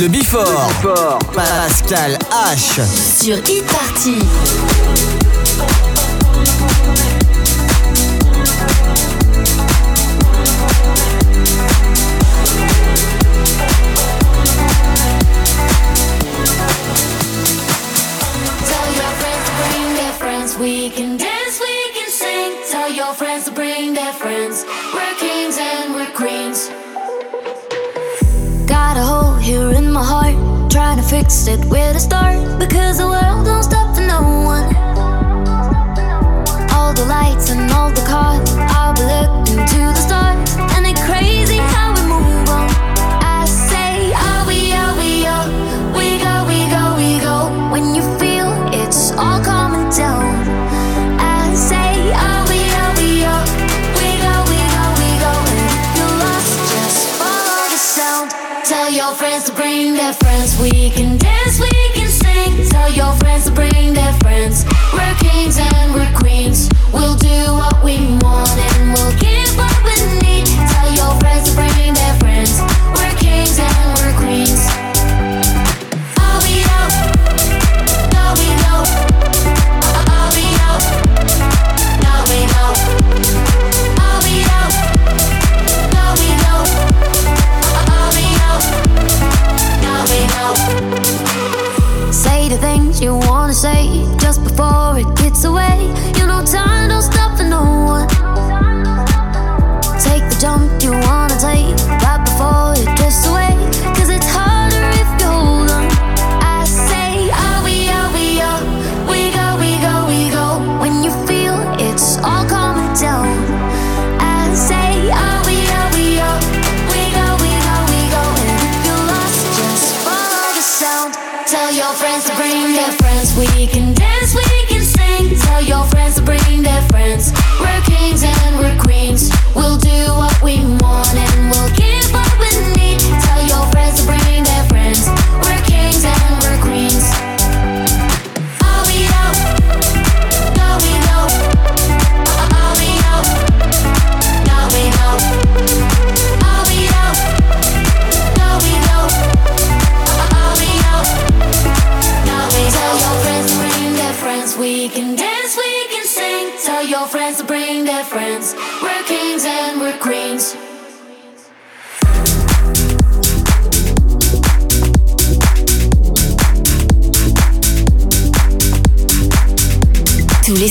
Le Before. Pascal H. Sur e-party. We can dance, we can sing. Tell your friends to bring their friends. We're kings and we're queens. Here in my heart. Trying to fix it where to start. Because the world don't stop for no one. All the lights and all the cars. I'll be looking to the stars. And it's crazy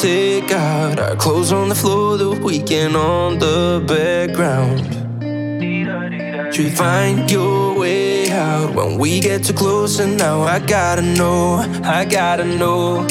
take out our clothes on the floor, the weekend on the background. You find your way out when we get too close, and now I gotta know, I gotta know.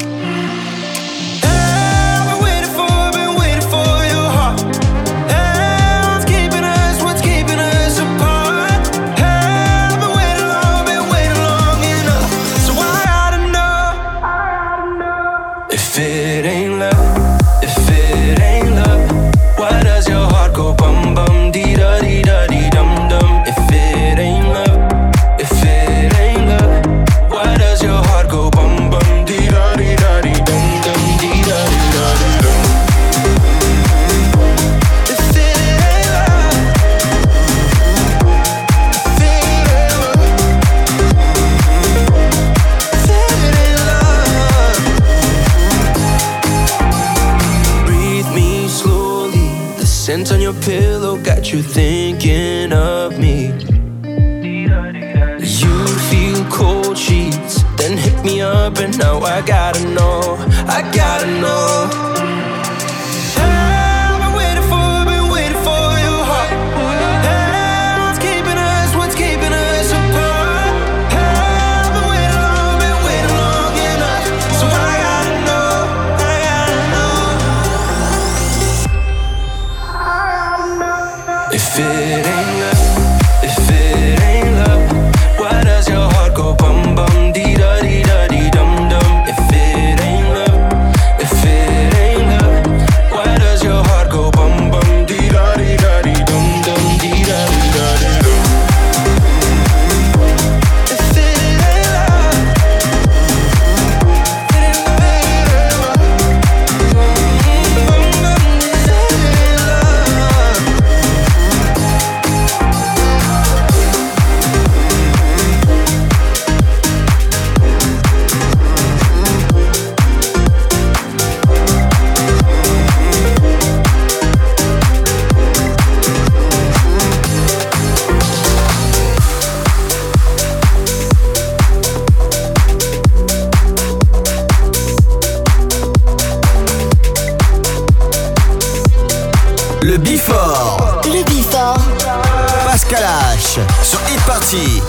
气。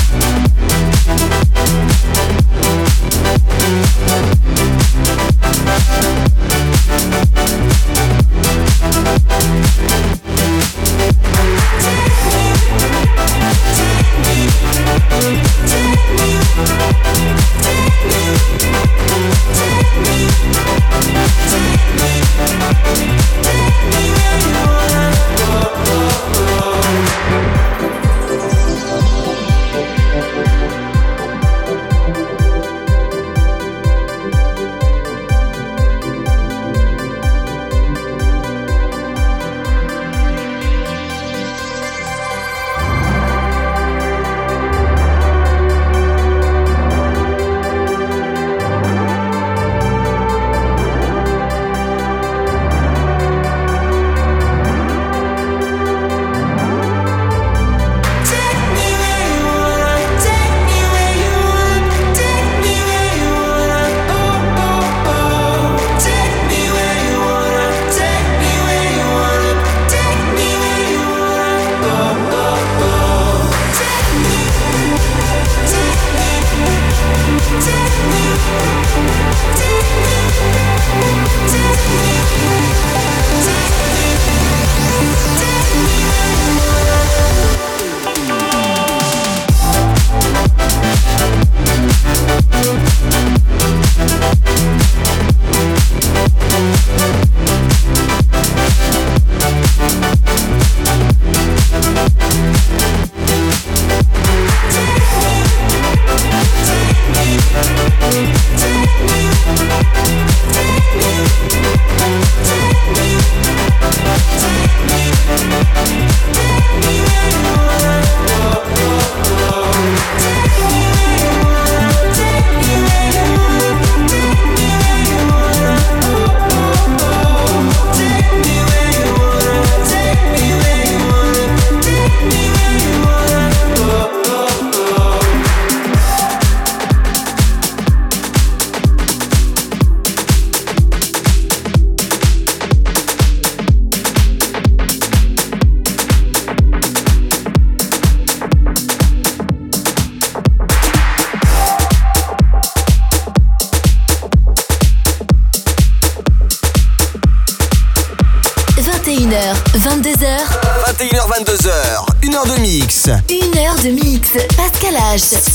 Message.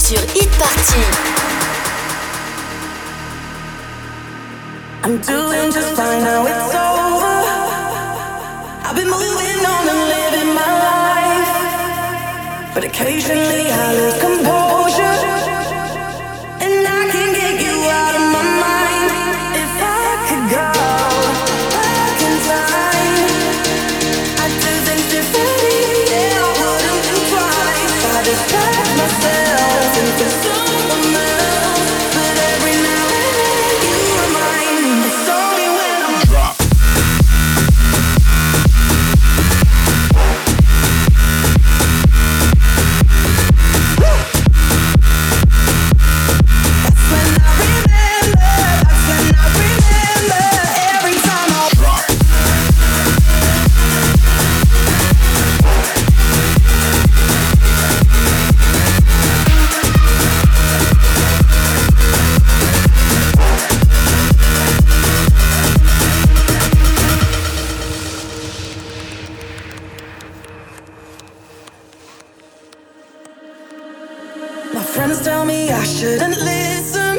Friends tell me I shouldn't listen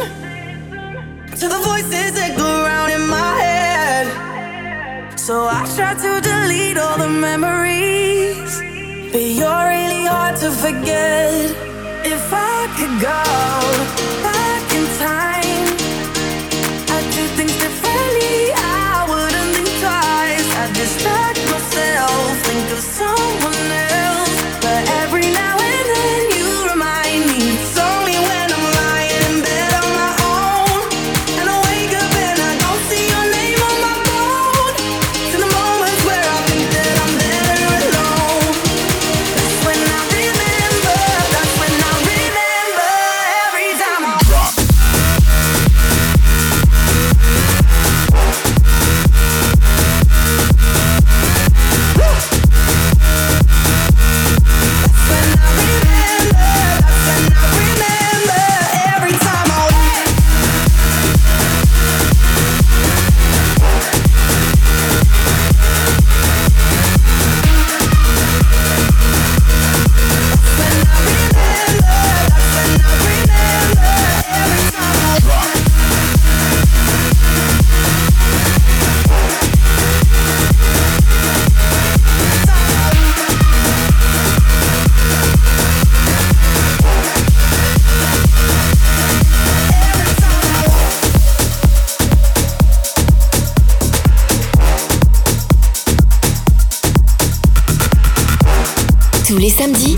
to the voices that go around in my head. So I try to delete all the memories, but you're really hard to forget. If I could go back in time.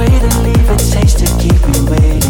way to leave, a taste to keep me waiting.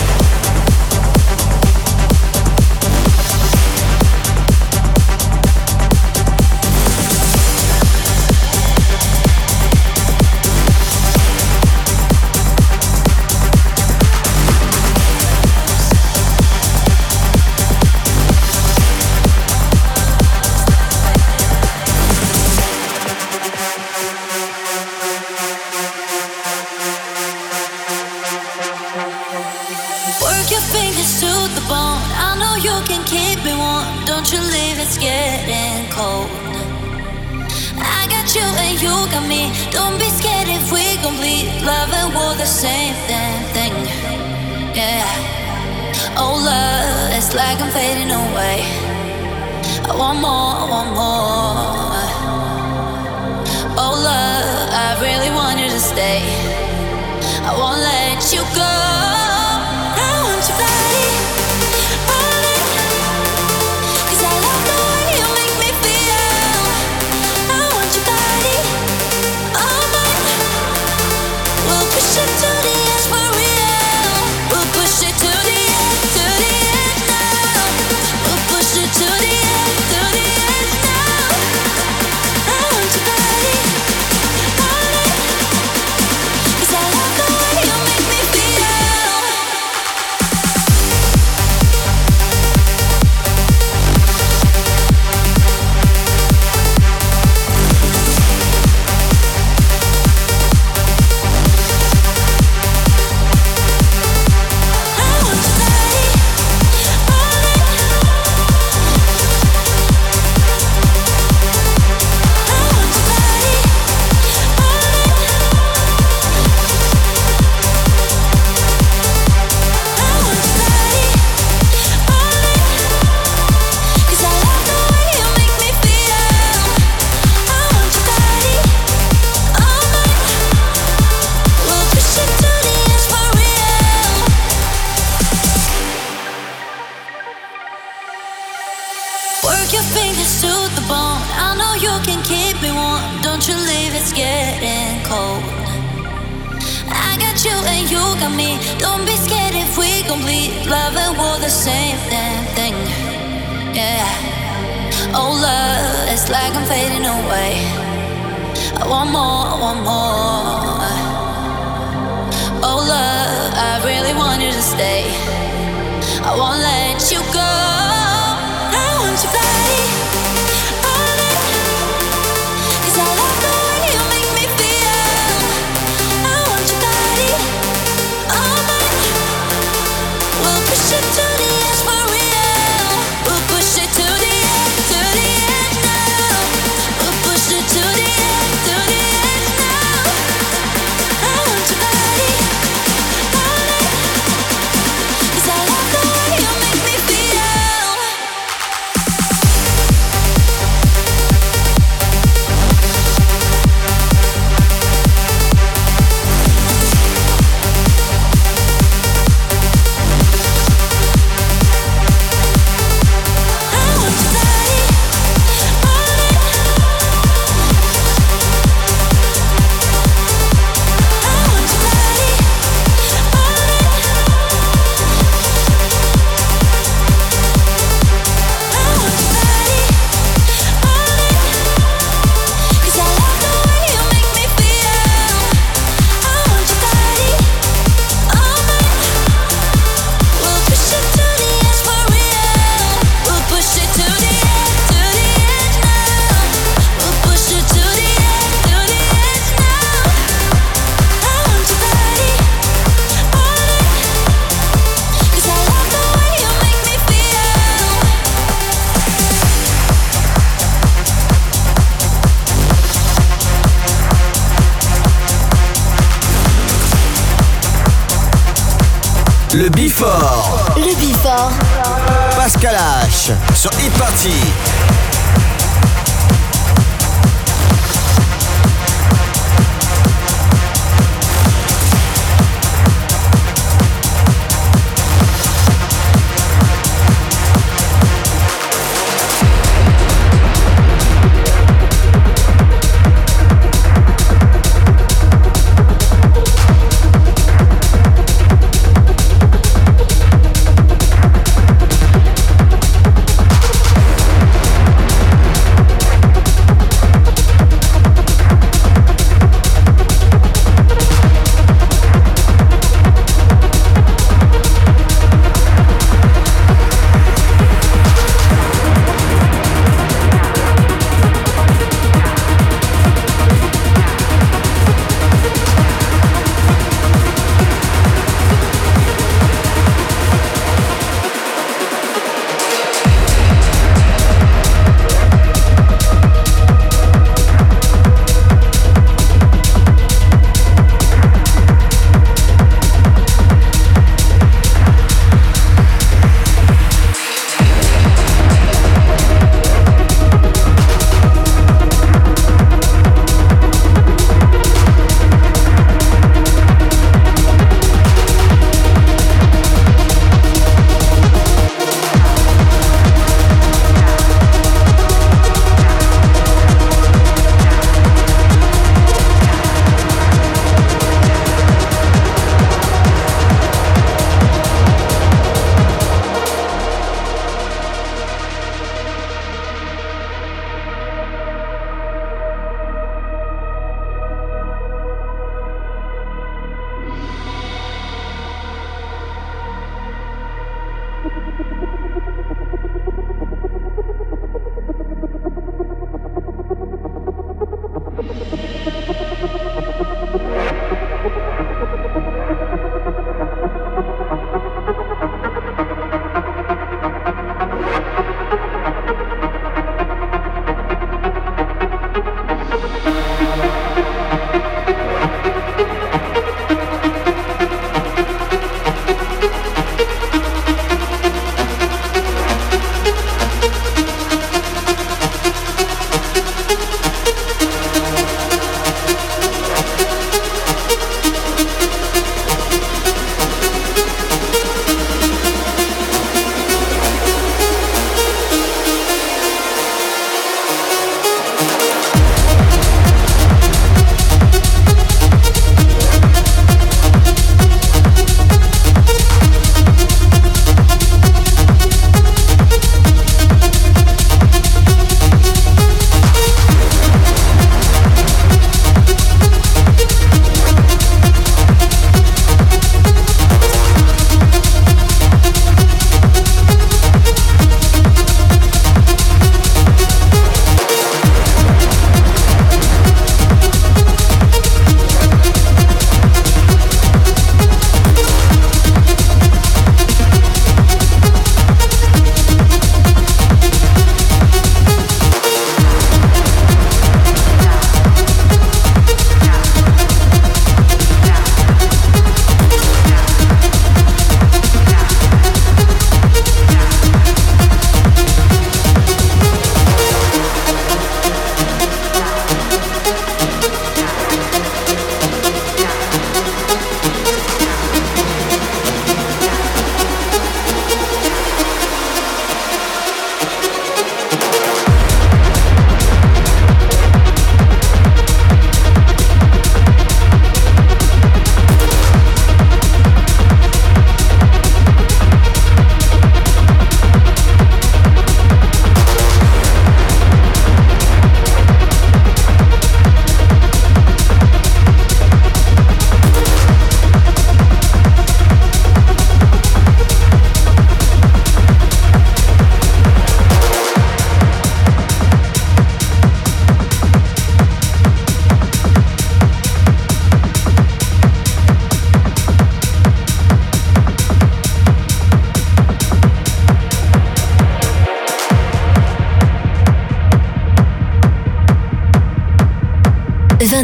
气。